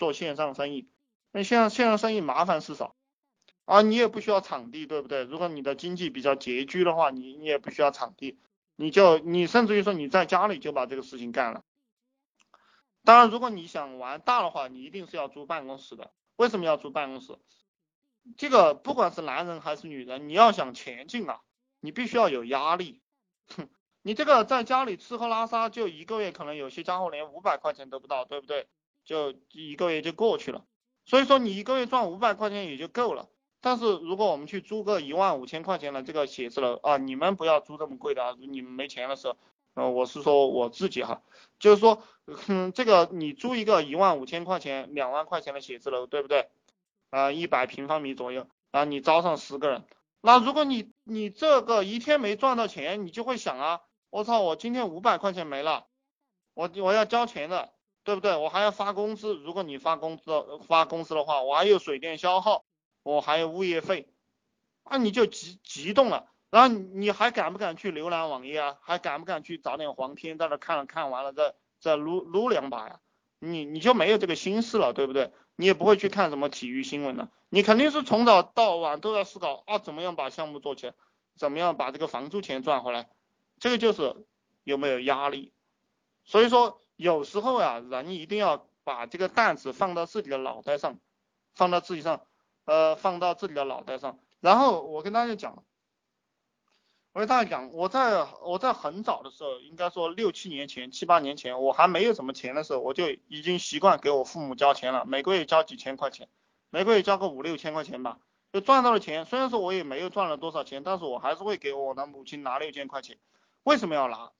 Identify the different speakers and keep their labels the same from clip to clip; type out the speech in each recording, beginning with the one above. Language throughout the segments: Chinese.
Speaker 1: 做线上生意。那线上线上生意麻烦事少，啊，你也不需要场地，对不对？如果你的经济比较拮据的话，你你也不需要场地，你就你甚至于说你在家里就把这个事情干了。当然，如果你想玩大的话，你一定是要租办公室的。为什么要租办公室？这个不管是男人还是女人，你要想前进啊，你必须要有压力。哼，你这个在家里吃喝拉撒，就一个月可能有些家伙连五百块钱都不到，对不对？就一个月就过去了。所以说你一个月赚五百块钱也就够了。但是如果我们去租个一万五千块钱的这个写字楼啊，你们不要租这么贵的啊，你们没钱的时候，呃，我是说我自己哈，就是说，嗯，这个你租一个一万五千块钱、两万块钱的写字楼，对不对？啊，一百平方米左右，啊，你招上十个人，那如果你你这个一天没赚到钱，你就会想啊，我操，我今天五百块钱没了，我我要交钱的。对不对？我还要发工资，如果你发工资发工资的话，我还有水电消耗，我还有物业费，那你就急激动了，然后你还敢不敢去浏览网页啊？还敢不敢去找点黄片在那看了看完了再再撸撸两把呀？你你就没有这个心思了，对不对？你也不会去看什么体育新闻了，你肯定是从早到晚都在思考啊，怎么样把项目做起来，怎么样把这个房租钱赚回来，这个就是有没有压力，所以说。有时候啊，人一定要把这个担子放到自己的脑袋上，放到自己上，呃，放到自己的脑袋上。然后我跟大家讲，我跟大家讲，我在我在很早的时候，应该说六七年前、七八年前，我还没有什么钱的时候，我就已经习惯给我父母交钱了，每个月交几千块钱，每个月交个五六千块钱吧，就赚到了钱。虽然说我也没有赚了多少钱，但是我还是会给我的母亲拿六千块钱。为什么要拿？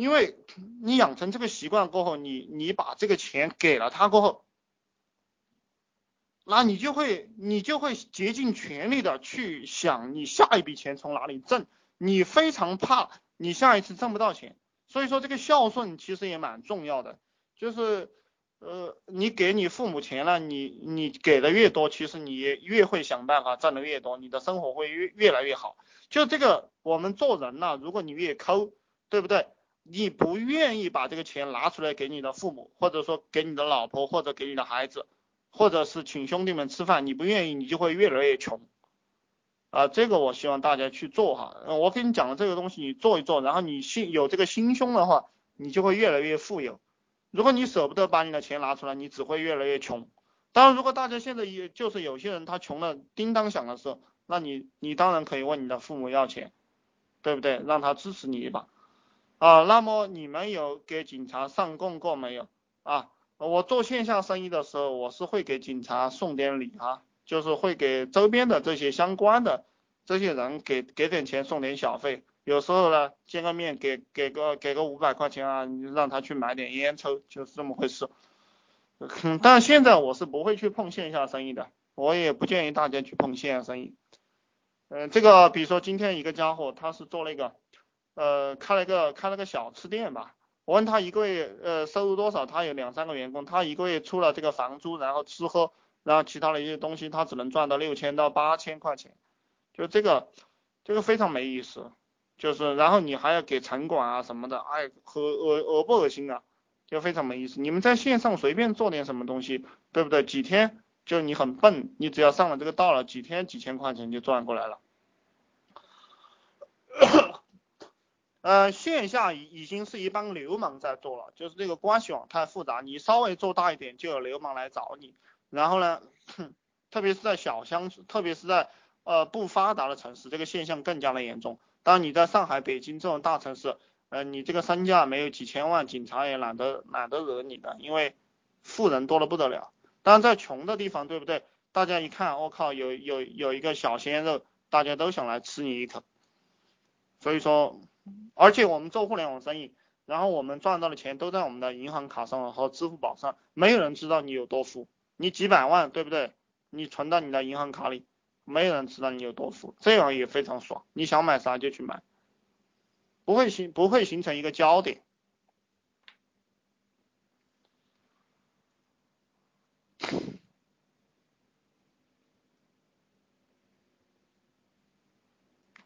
Speaker 1: 因为你养成这个习惯过后，你你把这个钱给了他过后，那你就会你就会竭尽全力的去想你下一笔钱从哪里挣，你非常怕你下一次挣不到钱，所以说这个孝顺其实也蛮重要的，就是呃你给你父母钱了，你你给的越多，其实你越会想办法挣的越多，你的生活会越越来越好。就这个我们做人呢，如果你越抠，对不对？你不愿意把这个钱拿出来给你的父母，或者说给你的老婆，或者给你的孩子，或者是请兄弟们吃饭，你不愿意，你就会越来越穷。啊，这个我希望大家去做哈。我跟你讲的这个东西，你做一做，然后你心有这个心胸的话，你就会越来越富有。如果你舍不得把你的钱拿出来，你只会越来越穷。当然，如果大家现在也就是有些人他穷的叮当响的时候，那你你当然可以问你的父母要钱，对不对？让他支持你一把。啊，那么你们有给警察上供过没有？啊，我做线下生意的时候，我是会给警察送点礼啊，就是会给周边的这些相关的这些人给给点钱，送点小费。有时候呢，见个面给给个给个五百块钱啊，让他去买点烟抽，就是这么回事。但现在我是不会去碰线下生意的，我也不建议大家去碰线下生意。嗯，这个比如说今天一个家伙，他是做那个。呃，开了个开了个小吃店吧。我问他一个月呃收入多少，他有两三个员工，他一个月除了这个房租，然后吃喝，然后其他的一些东西，他只能赚到六千到八千块钱。就这个这个非常没意思，就是然后你还要给城管啊什么的，哎，和恶恶不恶心啊？就非常没意思。你们在线上随便做点什么东西，对不对？几天就你很笨，你只要上了这个道了，几天几千块钱就赚过来了。呃，线下已已经是一帮流氓在做了，就是这个关系网太复杂，你稍微做大一点就有流氓来找你。然后呢，特别是在小乡，特别是在呃不发达的城市，这个现象更加的严重。当你在上海、北京这种大城市，呃，你这个身价没有几千万，警察也懒得懒得惹你的，因为富人多的不得了。当然在穷的地方，对不对？大家一看，我靠，有有有一个小鲜肉，大家都想来吃你一口。所以说。而且我们做互联网生意，然后我们赚到的钱都在我们的银行卡上和支付宝上，没有人知道你有多富，你几百万对不对？你存到你的银行卡里，没有人知道你有多富，这样也非常爽，你想买啥就去买，不会形不会形成一个焦点。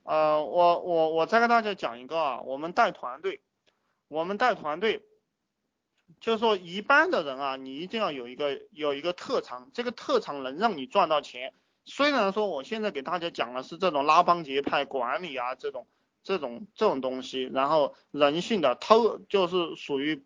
Speaker 1: 呃，我我我再跟大家讲一个啊，我们带团队，我们带团队，就是说一般的人啊，你一定要有一个有一个特长，这个特长能让你赚到钱。虽然说我现在给大家讲的是这种拉帮结派管理啊，这种这种这种东西，然后人性的偷就是属于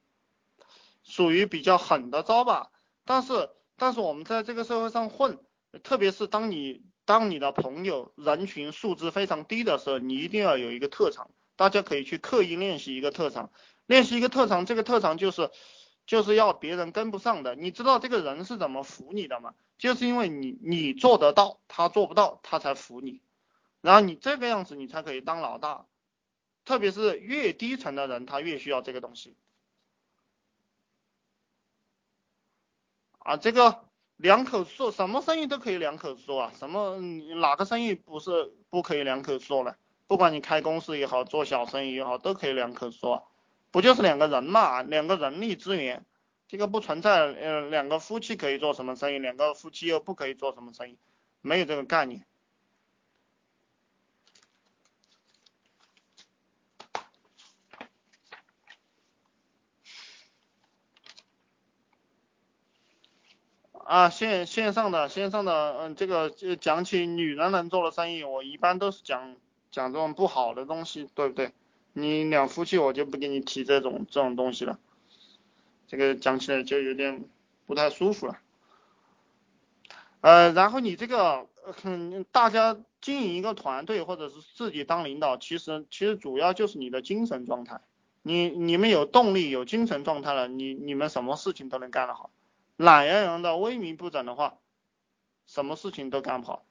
Speaker 1: 属于比较狠的招吧。但是但是我们在这个社会上混，特别是当你当你的朋友人群素质非常低的时候，你一定要有一个特长。大家可以去刻意练习一个特长，练习一个特长，这个特长就是就是要别人跟不上的。你知道这个人是怎么服你的吗？就是因为你你做得到，他做不到，他才服你。然后你这个样子，你才可以当老大。特别是越低层的人，他越需要这个东西。啊，这个两口做什么生意都可以两口做啊，什么哪个生意不是不可以两口做呢？不管你开公司也好，做小生意也好，都可以两口做，不就是两个人嘛，两个人力资源，这个不存在，呃，两个夫妻可以做什么生意，两个夫妻又不可以做什么生意，没有这个概念。啊，线线上的线上的，嗯，这个就讲起女人能做的生意，我一般都是讲。讲这种不好的东西，对不对？你两夫妻，我就不给你提这种这种东西了，这个讲起来就有点不太舒服了。呃，然后你这个，嗯，大家经营一个团队或者是自己当领导，其实其实主要就是你的精神状态。你你们有动力、有精神状态了，你你们什么事情都能干得好。懒洋洋的、萎靡不振的话，什么事情都干不好。